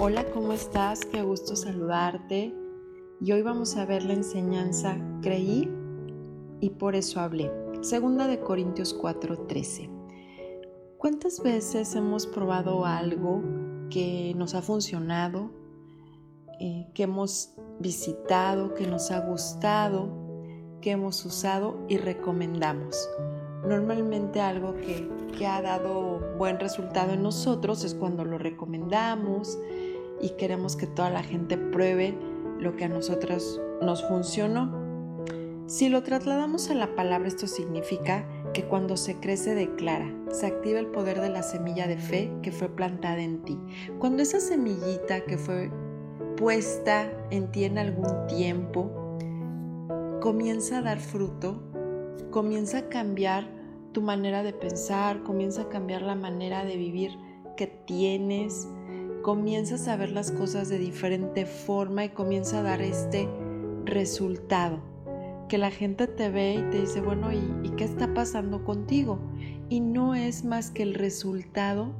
Hola, ¿cómo estás? Qué gusto saludarte. Y hoy vamos a ver la enseñanza Creí y por eso hablé. Segunda de Corintios 4:13. ¿Cuántas veces hemos probado algo que nos ha funcionado, eh, que hemos visitado, que nos ha gustado, que hemos usado y recomendamos? Normalmente algo que, que ha dado buen resultado en nosotros es cuando lo recomendamos y queremos que toda la gente pruebe lo que a nosotros nos funcionó. Si lo trasladamos a la palabra, esto significa que cuando se crece declara, se activa el poder de la semilla de fe que fue plantada en ti. Cuando esa semillita que fue puesta en ti en algún tiempo comienza a dar fruto, comienza a cambiar tu manera de pensar, comienza a cambiar la manera de vivir que tienes, comienzas a ver las cosas de diferente forma y comienza a dar este resultado. Que la gente te ve y te dice, bueno, ¿y, qué está pasando contigo? Y no es más que el resultado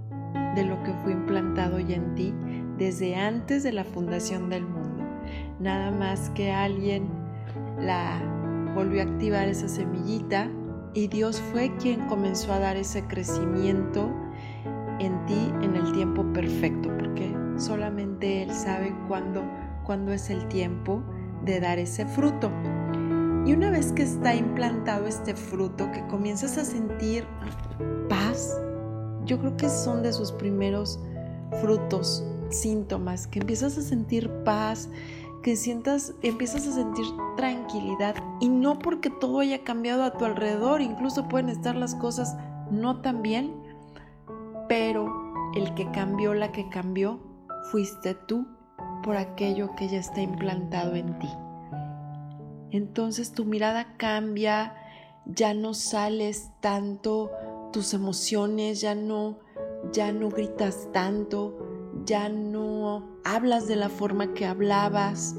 de lo que fue implantado ya en ti desde antes de la fundación del mundo. Nada más que alguien la volvió a activar esa semillita y Dios fue quien comenzó a dar ese crecimiento en ti en el tiempo perfecto, solamente Él sabe cuándo, cuándo es el tiempo de dar ese fruto. Y una vez que está implantado este fruto, que comienzas a sentir paz, yo creo que son de sus primeros frutos, síntomas, que empiezas a sentir paz, que sientas, empiezas a sentir tranquilidad y no porque todo haya cambiado a tu alrededor, incluso pueden estar las cosas no tan bien, pero el que cambió, la que cambió, fuiste tú por aquello que ya está implantado en ti. Entonces tu mirada cambia, ya no sales tanto tus emociones, ya no ya no gritas tanto, ya no hablas de la forma que hablabas,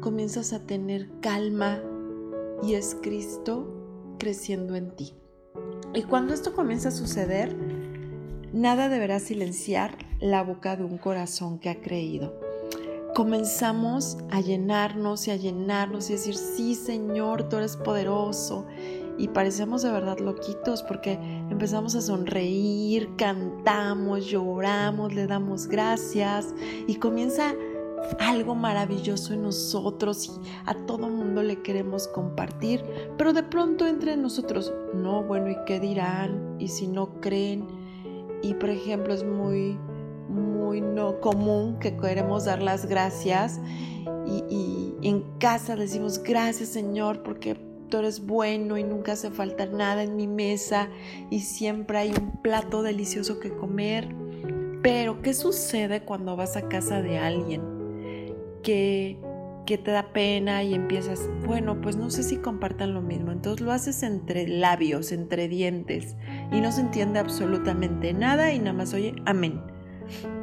comienzas a tener calma y es Cristo creciendo en ti. Y cuando esto comienza a suceder, nada deberá silenciar la boca de un corazón que ha creído. Comenzamos a llenarnos y a llenarnos y decir, sí Señor, tú eres poderoso y parecemos de verdad loquitos porque empezamos a sonreír, cantamos, lloramos, le damos gracias y comienza algo maravilloso en nosotros y a todo mundo le queremos compartir, pero de pronto entre nosotros, no, bueno, ¿y qué dirán? ¿Y si no creen? Y por ejemplo es muy, muy no común que queremos dar las gracias y, en casa decimos gracias Señor porque tú eres bueno y nunca hace falta nada en mi mesa y siempre hay un plato delicioso que comer. Pero, ¿qué sucede cuando vas a casa de alguien que, que te da pena y empiezas, bueno, pues no sé si compartan lo mismo? Entonces lo haces entre labios, entre dientes y no se entiende absolutamente nada y nada más oye, amén.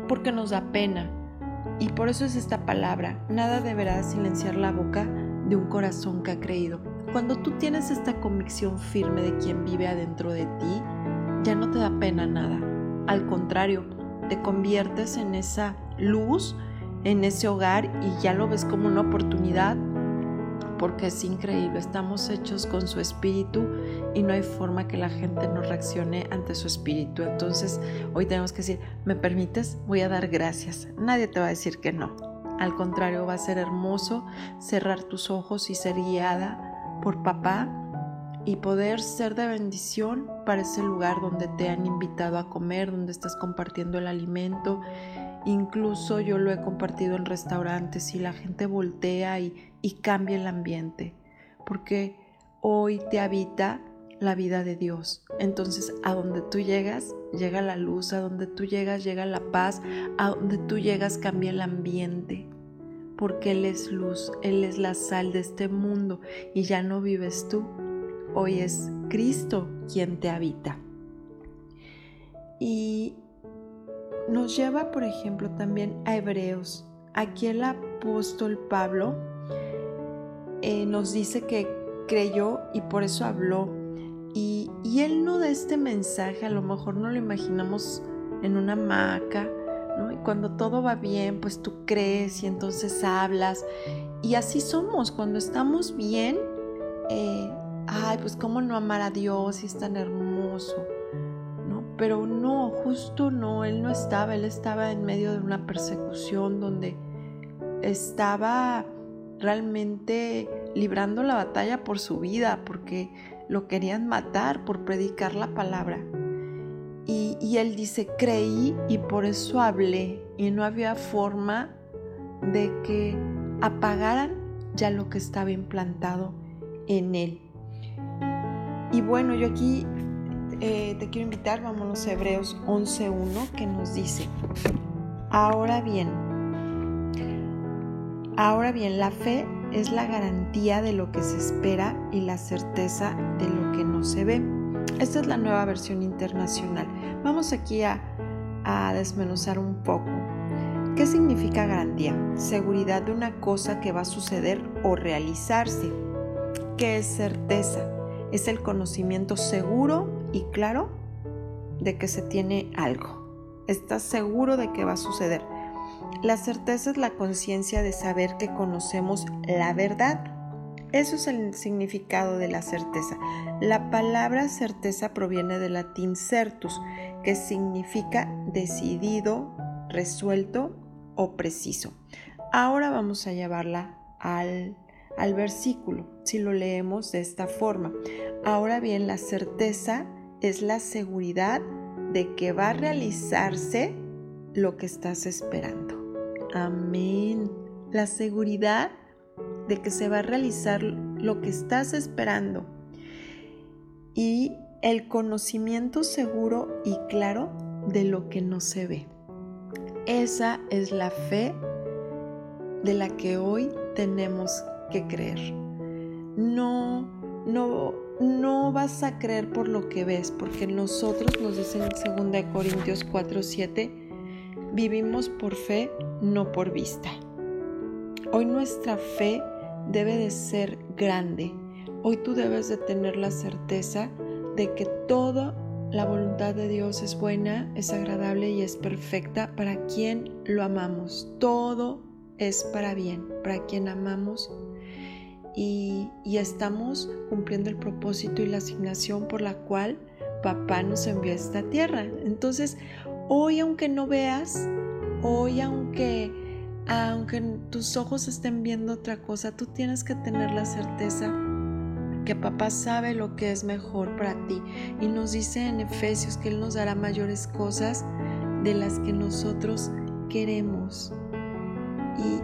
Porque nos da pena. Y por eso es esta palabra, nada deberá silenciar la boca de un corazón que ha creído. Cuando tú tienes esta convicción firme de quien vive adentro de ti, ya no te da pena nada. Al contrario, te conviertes en esa luz, en ese hogar y ya lo ves como una oportunidad porque es increíble, estamos hechos con su espíritu y no hay forma que la gente no reaccione ante su espíritu. Entonces, hoy tenemos que decir, ¿me permites? Voy a dar gracias. Nadie te va a decir que no. Al contrario, va a ser hermoso cerrar tus ojos y ser guiada por papá y poder ser de bendición para ese lugar donde te han invitado a comer, donde estás compartiendo el alimento. Incluso yo lo he compartido en restaurantes y la gente voltea y, cambia el ambiente, porque hoy te habita la vida de Dios. Entonces, a donde tú llegas, llega la luz, a donde tú llegas, llega la paz, a donde tú llegas, cambia el ambiente porque Él es luz, Él es la sal de este mundo y ya no vives tú, hoy es Cristo quien te habita. Y nos lleva, por ejemplo, también a Hebreos. Aquí el apóstol Pablo eh, nos dice que creyó y por eso habló. Y, él no da este mensaje, a lo mejor no lo imaginamos en una hamaca, Y cuando todo va bien, pues tú crees y entonces hablas. Y así somos, cuando estamos bien, eh, ay, pues cómo no amar a Dios y es tan hermoso. Pero no, justo no, él no estaba, él estaba en medio de una persecución donde estaba realmente librando la batalla por su vida, porque lo querían matar por predicar la palabra. Y, él dice, creí y por eso hablé. Y no había forma de que apagaran ya lo que estaba implantado en él. Y bueno, yo aquí eh, te quiero invitar, vámonos a Hebreos 11.1 que nos dice, ahora bien, ahora bien, la fe es la garantía de lo que se espera y la certeza de lo que no se ve. Esta es la nueva versión internacional. Vamos aquí a, desmenuzar un poco. ¿Qué significa garantía? Seguridad de una cosa que va a suceder o realizarse. ¿Qué es certeza? Es el conocimiento seguro y claro de que se tiene algo. Estás seguro de que va a suceder. La certeza es la conciencia de saber que conocemos la verdad eso es el significado de la certeza. La palabra certeza proviene del latín certus, que significa decidido, resuelto o preciso. Ahora vamos a llevarla al, al versículo, si lo leemos de esta forma. Ahora bien, la certeza es la seguridad de que va a realizarse lo que estás esperando. Amén. La seguridad de que se va a realizar lo que estás esperando y el conocimiento seguro y claro de lo que no se ve. Esa es la fe de la que hoy tenemos que creer. No, no, no vas a creer por lo que ves, porque nosotros, nos dicen en 2 Corintios 4:7, vivimos por fe, no por vista. Hoy nuestra fe debe de ser grande. Hoy tú debes de tener la certeza de que toda la voluntad de Dios es buena, es agradable y es perfecta para quien lo amamos. Todo es para bien, para quien amamos y, y estamos cumpliendo el propósito y la asignación por la cual papá nos envió a esta tierra. Entonces, hoy aunque no veas, hoy aunque aunque tus ojos estén viendo otra cosa, tú tienes que tener la certeza que papá sabe lo que es mejor para ti. Y nos dice en Efesios que Él nos dará mayores cosas de las que nosotros queremos.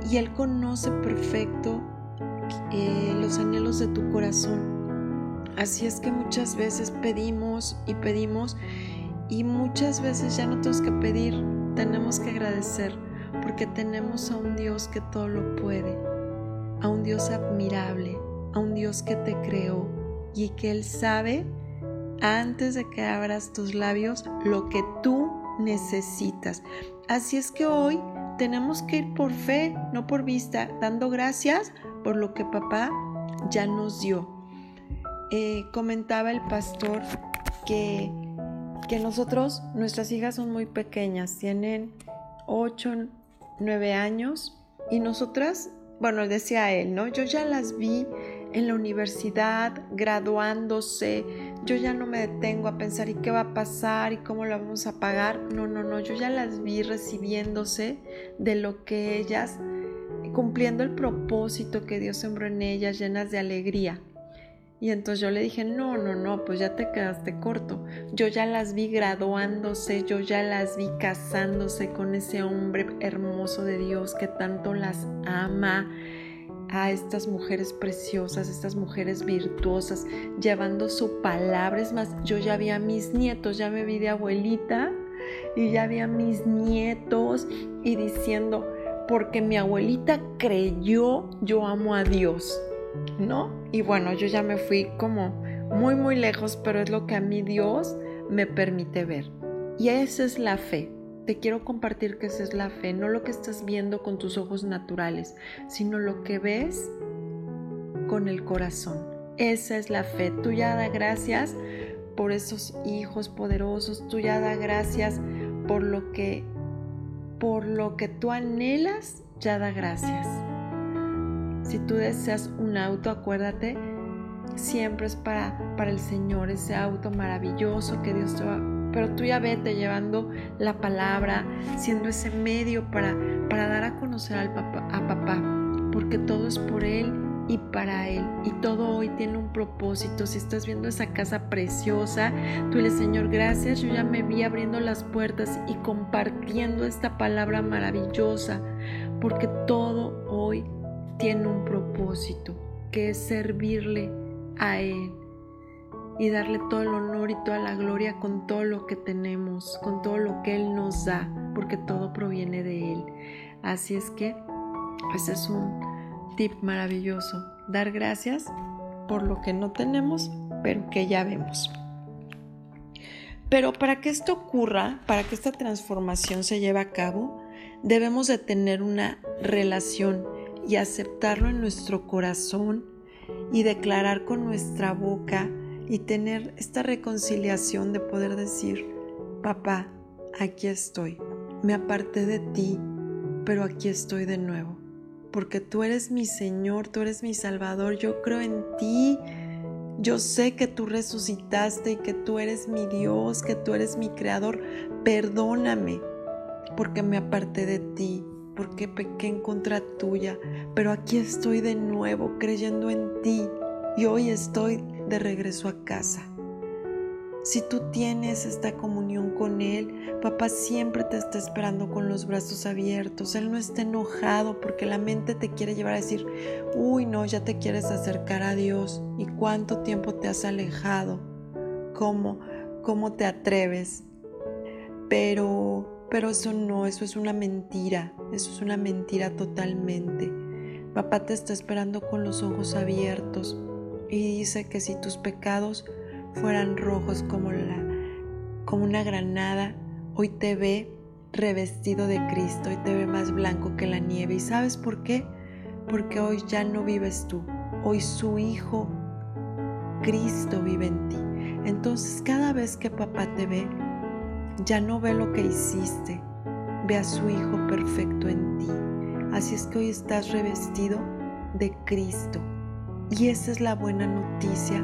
Y, Él conoce perfecto eh, los anhelos de tu corazón. Así es que muchas veces pedimos y pedimos y muchas veces ya no tenemos que pedir, tenemos que agradecer porque tenemos a un Dios que todo lo puede, a un Dios admirable, a un Dios que te creó y que Él sabe antes de que abras tus labios lo que tú necesitas. Así es que hoy tenemos que ir por fe, no por vista, dando gracias por lo que papá ya nos dio. Eh, comentaba el pastor que, que nosotros, nuestras hijas son muy pequeñas, tienen 8, nueve años y nosotras, bueno, decía él, ¿no? Yo ya las vi en la universidad, graduándose, yo ya no me detengo a pensar y qué va a pasar y cómo lo vamos a pagar. No, no, no, yo ya las vi recibiéndose de lo que ellas, cumpliendo el propósito que Dios sembró en ellas, llenas de alegría. Y entonces yo le dije, no, no, no, pues ya te quedaste corto. Yo ya las vi graduándose, yo ya las vi casándose con ese hombre hermoso de Dios que tanto las ama a estas mujeres preciosas, estas mujeres virtuosas, llevando su palabra. Es más, yo ya vi a mis nietos, ya me vi de abuelita y ya vi a mis nietos y diciendo, porque mi abuelita creyó, yo amo a Dios. ¿no? Y bueno, yo ya me fui como muy, muy lejos, pero es lo que a mí Dios me permite ver. Y esa es la fe. Te quiero compartir que esa es la fe, no lo que estás viendo con tus ojos naturales, sino lo que ves con el corazón. Esa es la fe. Tú ya da gracias por esos hijos poderosos, tú ya da gracias por lo que por lo que tú anhelas, ya da gracias. Si tú deseas un auto, acuérdate, siempre es para, para el Señor, ese auto maravilloso que Dios te va pero tú ya vete llevando la palabra, siendo ese medio para, para dar a conocer al papá, a papá, porque todo es por Él y para Él. Y todo hoy tiene un propósito. Si estás viendo esa casa preciosa, tú le Señor, gracias. Yo ya me vi abriendo las puertas y compartiendo esta palabra maravillosa, porque todo hoy tiene un propósito, que es servirle a Él y darle todo el honor y toda la gloria con todo lo que tenemos, con todo lo que Él nos da, porque todo proviene de Él. Así es que ese es un tip maravilloso, dar gracias por lo que no tenemos, pero que ya vemos. Pero para que esto ocurra, para que esta transformación se lleve a cabo, debemos de tener una relación y aceptarlo en nuestro corazón y declarar con nuestra boca y tener esta reconciliación de poder decir, papá, aquí estoy, me aparté de ti, pero aquí estoy de nuevo, porque tú eres mi Señor, tú eres mi Salvador, yo creo en ti, yo sé que tú resucitaste y que tú eres mi Dios, que tú eres mi Creador, perdóname, porque me aparté de ti, porque pequé en contra tuya, pero aquí estoy de nuevo creyendo en ti y hoy estoy de regreso a casa. Si tú tienes esta comunión con Él, papá siempre te está esperando con los brazos abiertos. Él no está enojado porque la mente te quiere llevar a decir, uy, no, ya te quieres acercar a Dios. ¿Y cuánto tiempo te has alejado? ¿Cómo, cómo te atreves? Pero, pero eso no, eso es una mentira. Eso es una mentira totalmente. Papá te está esperando con los ojos abiertos y dice que si tus pecados fueran rojos como, la, como una granada, hoy te ve revestido de Cristo y te ve más blanco que la nieve. ¿Y sabes por qué? Porque hoy ya no vives tú, hoy su Hijo Cristo vive en ti. Entonces cada vez que papá te ve, ya no ve lo que hiciste, ve a su Hijo perfecto en ti. Así es que hoy estás revestido de Cristo. Y esa es la buena noticia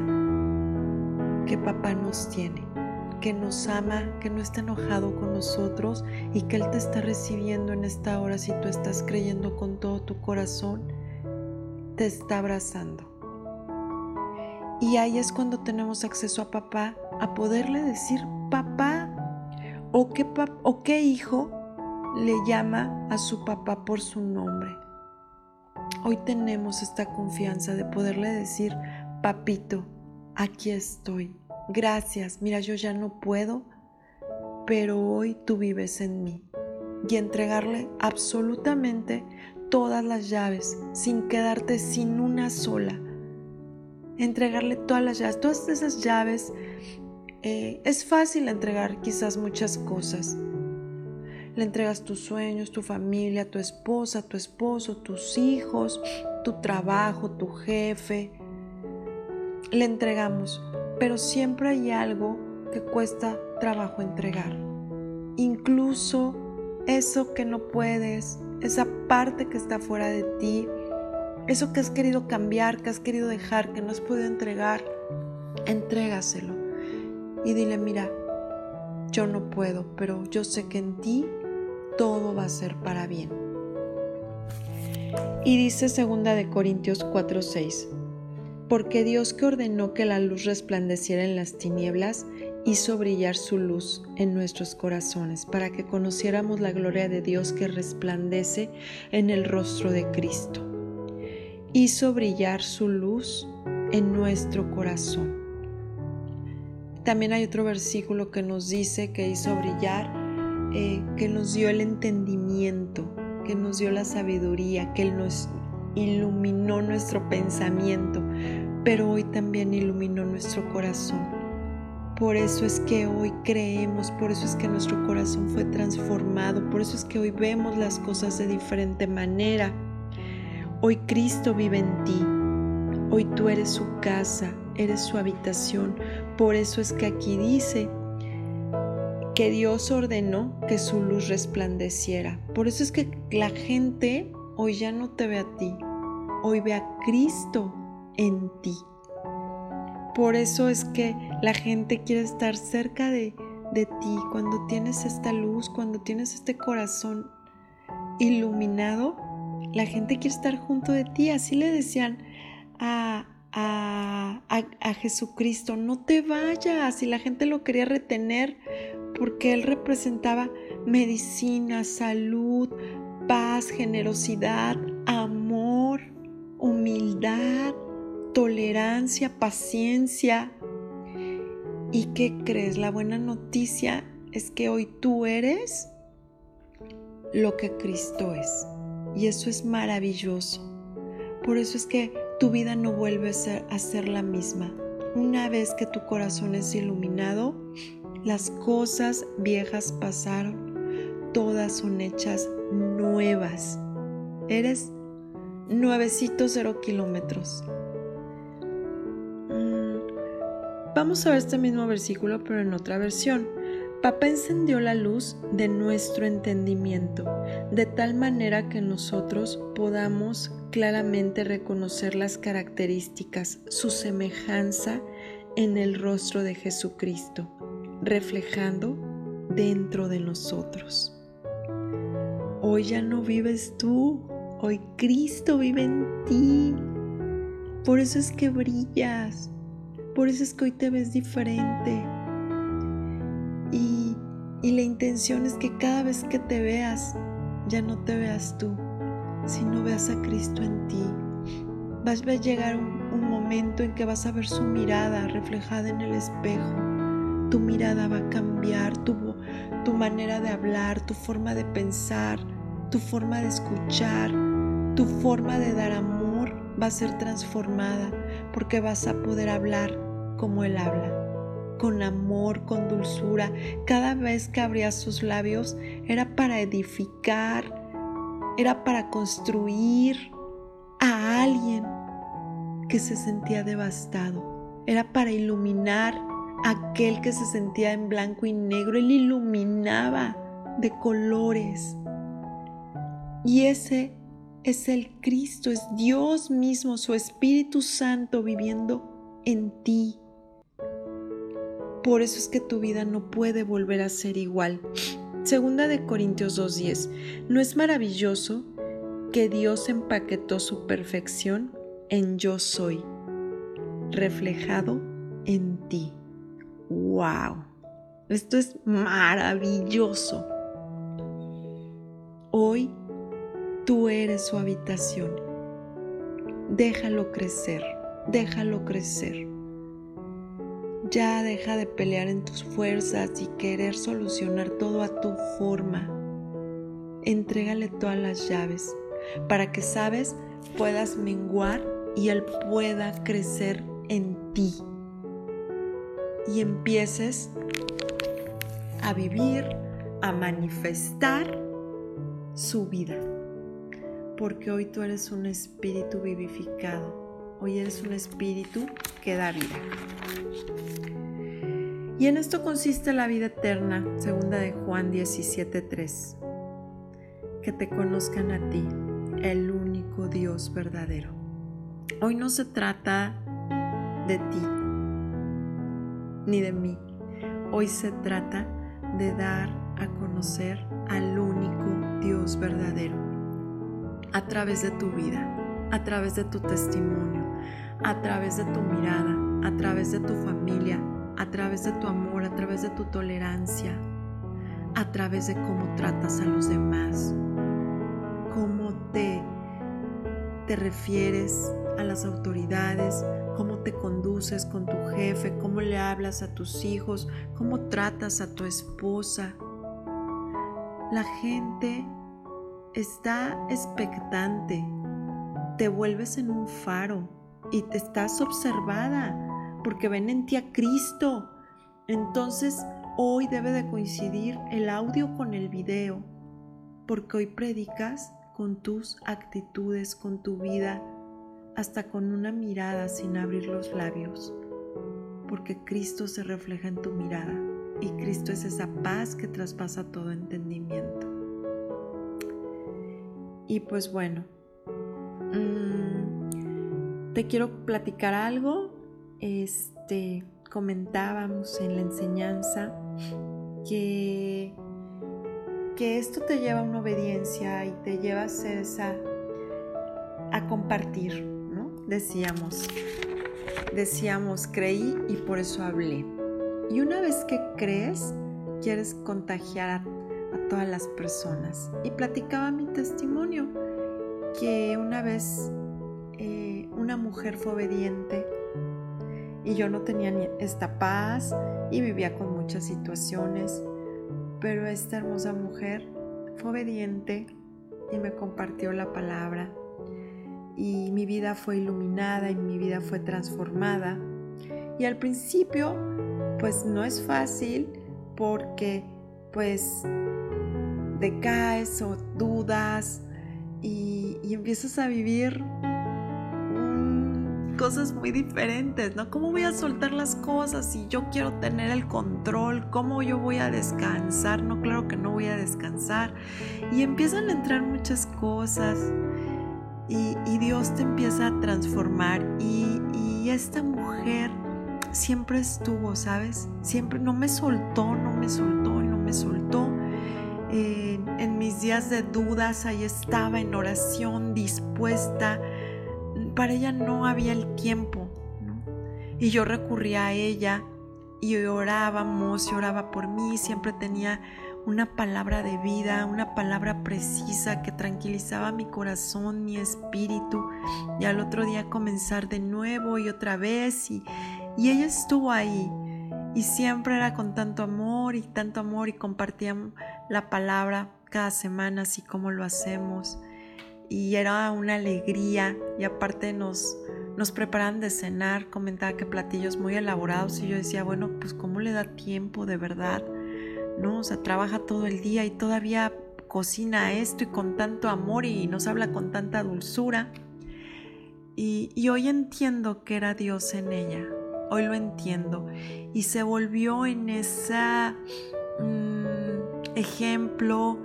que papá nos tiene, que nos ama, que no está enojado con nosotros y que Él te está recibiendo en esta hora si tú estás creyendo con todo tu corazón, te está abrazando. Y ahí es cuando tenemos acceso a papá, a poderle decir papá o qué, o hijo le llama a su papá por su nombre. Hoy tenemos esta confianza de poderle decir, papito, aquí estoy. Gracias, mira, yo ya no puedo, pero hoy tú vives en mí. Y entregarle absolutamente todas las llaves, sin quedarte sin una sola. Entregarle todas las llaves, todas esas llaves. Eh, es fácil entregar quizás muchas cosas, le entregas tus sueños, tu familia, tu esposa, tu esposo, tus hijos, tu trabajo, tu jefe. Le entregamos, pero siempre hay algo que cuesta trabajo entregar. Incluso eso que no puedes, esa parte que está fuera de ti, eso que has querido cambiar, que has querido dejar, que no has podido entregar, entrégaselo y dile, mira, yo no puedo, pero yo sé que en ti todo va a ser para bien. Y dice segunda de Corintios 4:6, porque Dios que ordenó que la luz resplandeciera en las tinieblas, hizo brillar su luz en nuestros corazones para que conociéramos la gloria de Dios que resplandece en el rostro de Cristo. Hizo brillar su luz en nuestro corazón. También hay otro versículo que nos dice que hizo brillar eh, que nos dio el entendimiento, que nos dio la sabiduría, que nos iluminó nuestro pensamiento, pero hoy también iluminó nuestro corazón. Por eso es que hoy creemos, por eso es que nuestro corazón fue transformado, por eso es que hoy vemos las cosas de diferente manera. Hoy Cristo vive en ti, hoy tú eres su casa, eres su habitación, por eso es que aquí dice que Dios ordenó que su luz resplandeciera. Por eso es que la gente hoy ya no te ve a ti, hoy ve a Cristo en ti. Por eso es que la gente quiere estar cerca de, de ti cuando tienes esta luz, cuando tienes este corazón iluminado. La gente quiere estar junto de ti. Así le decían a, a, a, Jesucristo, no te vayas. Y la gente lo quería retener porque Él representaba medicina, salud, paz, generosidad, amor, humildad, tolerancia, paciencia. ¿Y qué crees? La buena noticia es que hoy tú eres lo que Cristo es. Y eso es maravilloso. Por eso es que tu vida no vuelve a ser, a ser la misma. Una vez que tu corazón es iluminado, las cosas viejas pasaron, todas son hechas nuevas. Eres nuevecito cero kilómetros. Mm, vamos a ver este mismo versículo, pero en otra versión. Papá encendió la luz de nuestro entendimiento, de tal manera que nosotros podamos claramente reconocer las características, su semejanza en el rostro de Jesucristo reflejando dentro de nosotros. Hoy ya no vives tú, hoy Cristo vive en ti. Por eso es que brillas, por eso es que hoy te ves diferente. Y, y la intención es que cada vez que te veas, ya no te veas tú, sino veas a Cristo en ti. Vas a llegar un, un momento en que vas a ver su mirada reflejada en el espejo tu mirada va a cambiar, tu, tu manera de hablar, tu forma de pensar, tu forma de escuchar, tu forma de dar amor va a ser transformada porque vas a poder hablar como Él habla, con amor, con dulzura. Cada vez que abrías sus labios era para edificar, era para construir a alguien que se sentía devastado, era para iluminar aquel que se sentía en blanco y negro, él iluminaba de colores. Y ese es el Cristo, es Dios mismo, su Espíritu Santo viviendo en ti. Por eso es que tu vida no puede volver a ser igual. Segunda de Corintios 2.10. ¿No es maravilloso que Dios empaquetó su perfección en yo soy, reflejado en ti? Wow, esto es maravilloso. Hoy tú eres su habitación. Déjalo crecer, déjalo crecer. Ya deja de pelear en tus fuerzas y querer solucionar todo a tu forma. Entrégale todas las llaves para que, sabes, puedas menguar y Él pueda crecer en ti y empieces a vivir, a manifestar su vida. Porque hoy tú eres un espíritu vivificado. Hoy eres un espíritu que da vida. Y en esto consiste la vida eterna, segunda de Juan 17:3. Que te conozcan a ti, el único Dios verdadero. Hoy no se trata de ti, ni de mí. Hoy se trata de dar a conocer al único Dios verdadero a través de tu vida, a través de tu testimonio, a través de tu mirada, a través de tu familia, a través de tu amor, a través de tu tolerancia, a través de cómo tratas a los demás, cómo te, te refieres a las autoridades, cómo te conduces con tu jefe, cómo le hablas a tus hijos, cómo tratas a tu esposa. La gente está expectante, te vuelves en un faro y te estás observada porque ven en ti a Cristo. Entonces hoy debe de coincidir el audio con el video, porque hoy predicas con tus actitudes, con tu vida, hasta con una mirada sin abrir los labios, porque Cristo se refleja en tu mirada. y Cristo es esa paz que traspasa todo entendimiento. Y pues bueno, mm, te quiero platicar algo. Este, comentábamos en la enseñanza que, que esto te lleva a una obediencia y te lleva a ser esa, a compartir. Decíamos, decíamos, creí y por eso hablé. Y una vez que crees, quieres contagiar a, todas las personas. Y platicaba mi testimonio, que una vez eh, una mujer fue obediente y yo no tenía ni esta paz y vivía con muchas situaciones, pero esta hermosa mujer fue obediente y me compartió la palabra y mi vida fue iluminada y mi vida fue transformada. Y al principio pues no es fácil porque pues decaes o dudas y, empiezas a vivir cosas muy diferentes, ¿no? ¿Cómo voy a soltar las cosas si yo quiero tener el control? ¿Cómo yo voy a descansar? No, claro que no voy a descansar. Y empiezan a entrar muchas cosas y, Dios te empieza a transformar y, y esta mujer siempre estuvo, ¿sabes? Siempre no me soltó, no me soltó no me soltó. en mis días de dudas, ahí estaba en oración, dispuesta. Para ella no había el tiempo. Y yo recurría a ella y orábamos y oraba por mí, siempre tenía una palabra de vida, una palabra precisa que tranquilizaba mi corazón, mi espíritu, y al otro día comenzar de nuevo y otra vez, y, y ella estuvo ahí, y siempre era con tanto amor y tanto amor, y compartíamos la palabra cada semana, así como lo hacemos, y era una alegría, y aparte nos, nos preparan de cenar, comentaba que platillos muy elaborados, y yo decía, bueno, pues cómo le da tiempo de verdad ¿no? O sea, trabaja todo el día y todavía cocina esto y con tanto amor y nos habla con tanta dulzura. Y, hoy entiendo que era Dios en ella, hoy lo entiendo. Y se volvió en ese mm, ejemplo,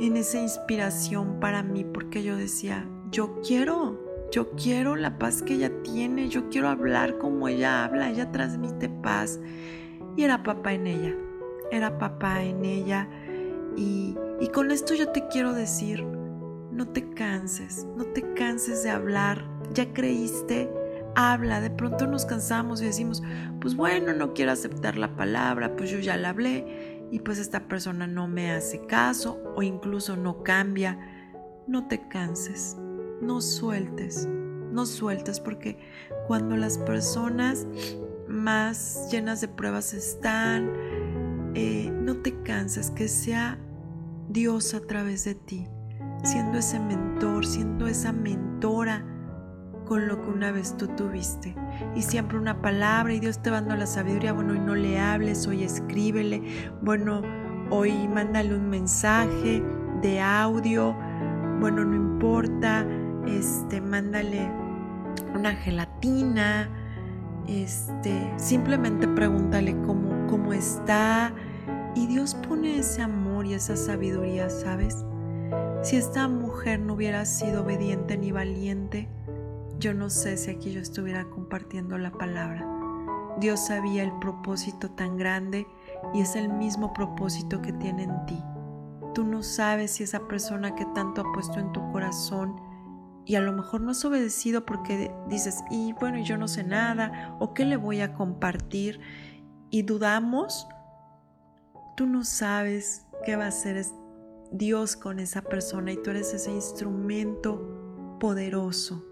en esa inspiración para mí, porque yo decía, yo quiero, yo quiero la paz que ella tiene, yo quiero hablar como ella habla, ella transmite paz. Y era papá en ella era papá en ella. Y, con esto yo te quiero decir, no te canses, no te canses de hablar. Ya creíste, habla. De pronto nos cansamos y decimos, pues bueno, no quiero aceptar la palabra, pues yo ya la hablé y pues esta persona no me hace caso o incluso no cambia. No te canses, no sueltes, no sueltes porque cuando las personas más llenas de pruebas están, eh, no te cansas, que sea Dios a través de ti, siendo ese mentor, siendo esa mentora con lo que una vez tú tuviste. Y siempre una palabra y Dios te va dando la sabiduría, bueno, hoy no le hables, hoy escríbele, bueno, hoy mándale un mensaje de audio, bueno, no importa, este, mándale una gelatina, este, simplemente pregúntale cómo, cómo está. Y Dios pone ese amor y esa sabiduría, ¿sabes? Si esta mujer no hubiera sido obediente ni valiente, yo no sé si aquí yo estuviera compartiendo la palabra. Dios sabía el propósito tan grande y es el mismo propósito que tiene en ti. Tú no sabes si esa persona que tanto ha puesto en tu corazón y a lo mejor no has obedecido porque dices, y bueno, yo no sé nada, o qué le voy a compartir, y dudamos, tú no sabes qué va a hacer Dios con esa persona y tú eres ese instrumento poderoso.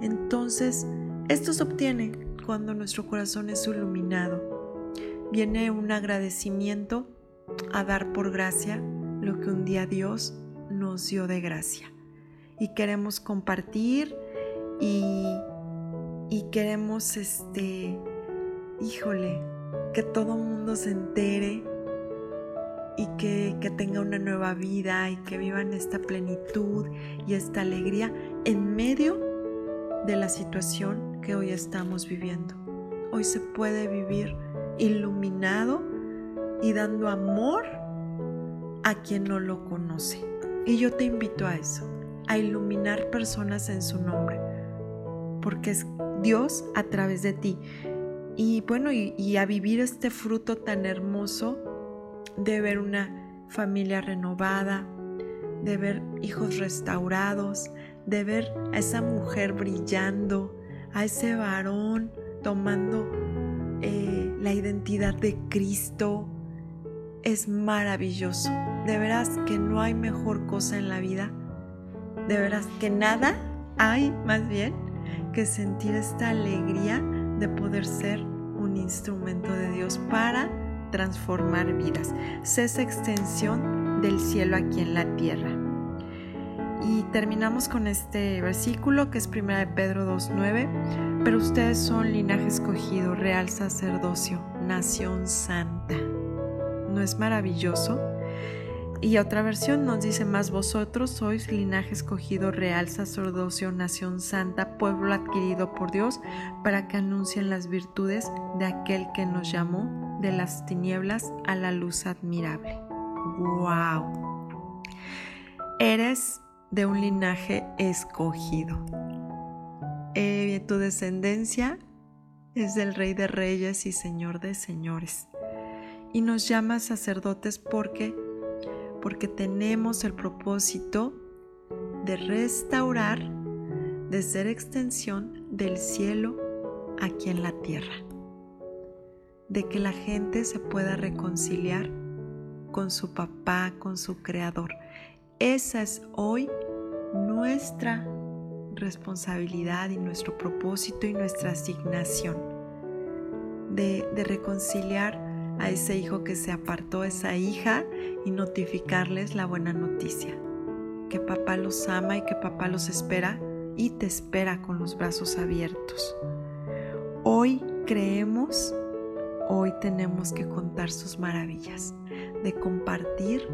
Entonces, esto se obtiene cuando nuestro corazón es iluminado. Viene un agradecimiento a dar por gracia lo que un día Dios nos dio de gracia y queremos compartir y, y queremos, este, híjole, que todo mundo se entere que, tenga una nueva vida y que vivan esta plenitud y esta alegría en medio de la situación que hoy estamos viviendo. Hoy se puede vivir iluminado y dando amor a quien no lo conoce. Y yo te invito a eso, a iluminar personas en su nombre, porque es Dios a través de ti. Y bueno, y, a vivir este fruto tan hermoso de ver una familia renovada, de ver hijos restaurados, de ver a esa mujer brillando, a ese varón tomando eh, la identidad de Cristo, es maravilloso. De veras que no hay mejor cosa en la vida. De veras que nada hay más bien que sentir esta alegría de poder ser un instrumento de Dios para transformar vidas. Sé esa extensión del cielo aquí en la tierra. Y terminamos con este versículo que es 1 de Pedro 2.9. Pero ustedes son linaje escogido, real sacerdocio, nación santa. ¿No es maravilloso? Y otra versión nos dice, más vosotros sois linaje escogido, real sacerdocio, nación santa, pueblo adquirido por Dios, para que anuncien las virtudes de aquel que nos llamó de las tinieblas a la luz admirable. ¡Wow! Eres de un linaje escogido. Eh, tu descendencia es del Rey de Reyes y Señor de Señores. Y nos llama sacerdotes porque porque tenemos el propósito de restaurar, de ser extensión del cielo aquí en la tierra, de que la gente se pueda reconciliar con su papá, con su creador. Esa es hoy nuestra responsabilidad y nuestro propósito y nuestra asignación de, de reconciliar a ese hijo que se apartó, esa hija, y notificarles la buena noticia, que papá los ama y que papá los espera y te espera con los brazos abiertos. Hoy creemos, hoy tenemos que contar sus maravillas, de compartir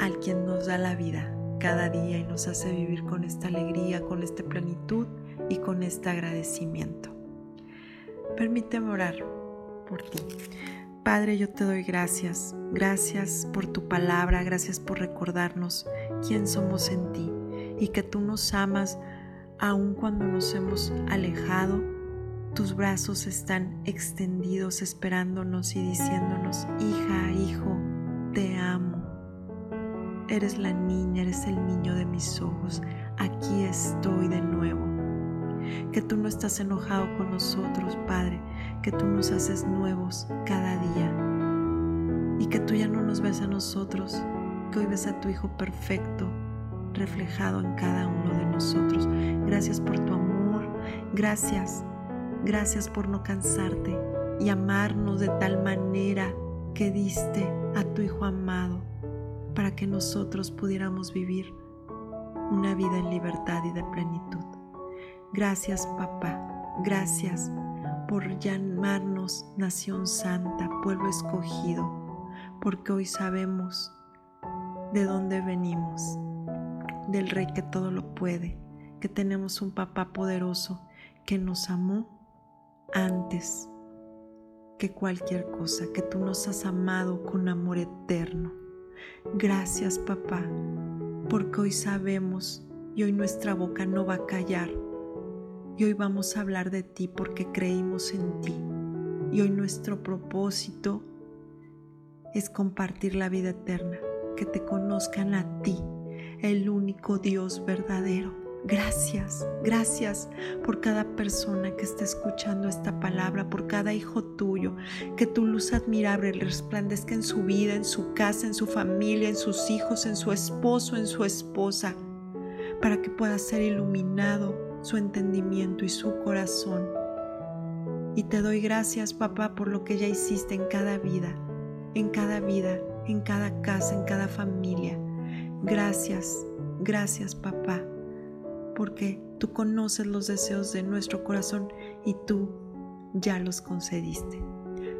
al quien nos da la vida cada día y nos hace vivir con esta alegría, con esta plenitud y con este agradecimiento. Permíteme orar por ti. Padre, yo te doy gracias. Gracias por tu palabra, gracias por recordarnos quién somos en ti y que tú nos amas aun cuando nos hemos alejado. Tus brazos están extendidos esperándonos y diciéndonos, hija, hijo, te amo. Eres la niña, eres el niño de mis ojos. Aquí estoy de nuevo que tú no estás enojado con nosotros, Padre, que tú nos haces nuevos cada día y que tú ya no nos ves a nosotros, que hoy ves a tu Hijo perfecto reflejado en cada uno de nosotros. Gracias por tu amor, gracias, gracias por no cansarte y amarnos de tal manera que diste a tu Hijo amado para que nosotros pudiéramos vivir una vida en libertad y de plenitud. Gracias papá, gracias por llamarnos nación santa, pueblo escogido, porque hoy sabemos de dónde venimos, del Rey que todo lo puede, que tenemos un papá poderoso que nos amó antes que cualquier cosa, que tú nos has amado con amor eterno. Gracias papá, porque hoy sabemos y hoy nuestra boca no va a callar y hoy vamos a hablar de ti porque creímos en ti. Y hoy nuestro propósito es compartir la vida eterna, que te conozcan a ti, el único Dios verdadero. Gracias, gracias por cada persona que está escuchando esta palabra, por cada hijo tuyo, que tu luz admirable resplandezca en su vida, en su casa, en su familia, en sus hijos, en su esposo, en su esposa, para que pueda ser iluminado su entendimiento y su corazón. Y te doy gracias, papá, por lo que ya hiciste en cada vida, en cada vida, en cada casa, en cada familia. Gracias, gracias, papá, porque tú conoces los deseos de nuestro corazón y tú ya los concediste.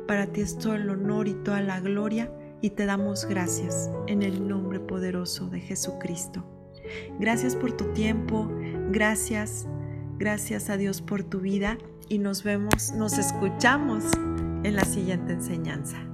Para ti es todo el honor y toda la gloria y te damos gracias en el nombre poderoso de Jesucristo. Gracias por tu tiempo, gracias Gracias a Dios por tu vida y nos vemos, nos escuchamos en la siguiente enseñanza.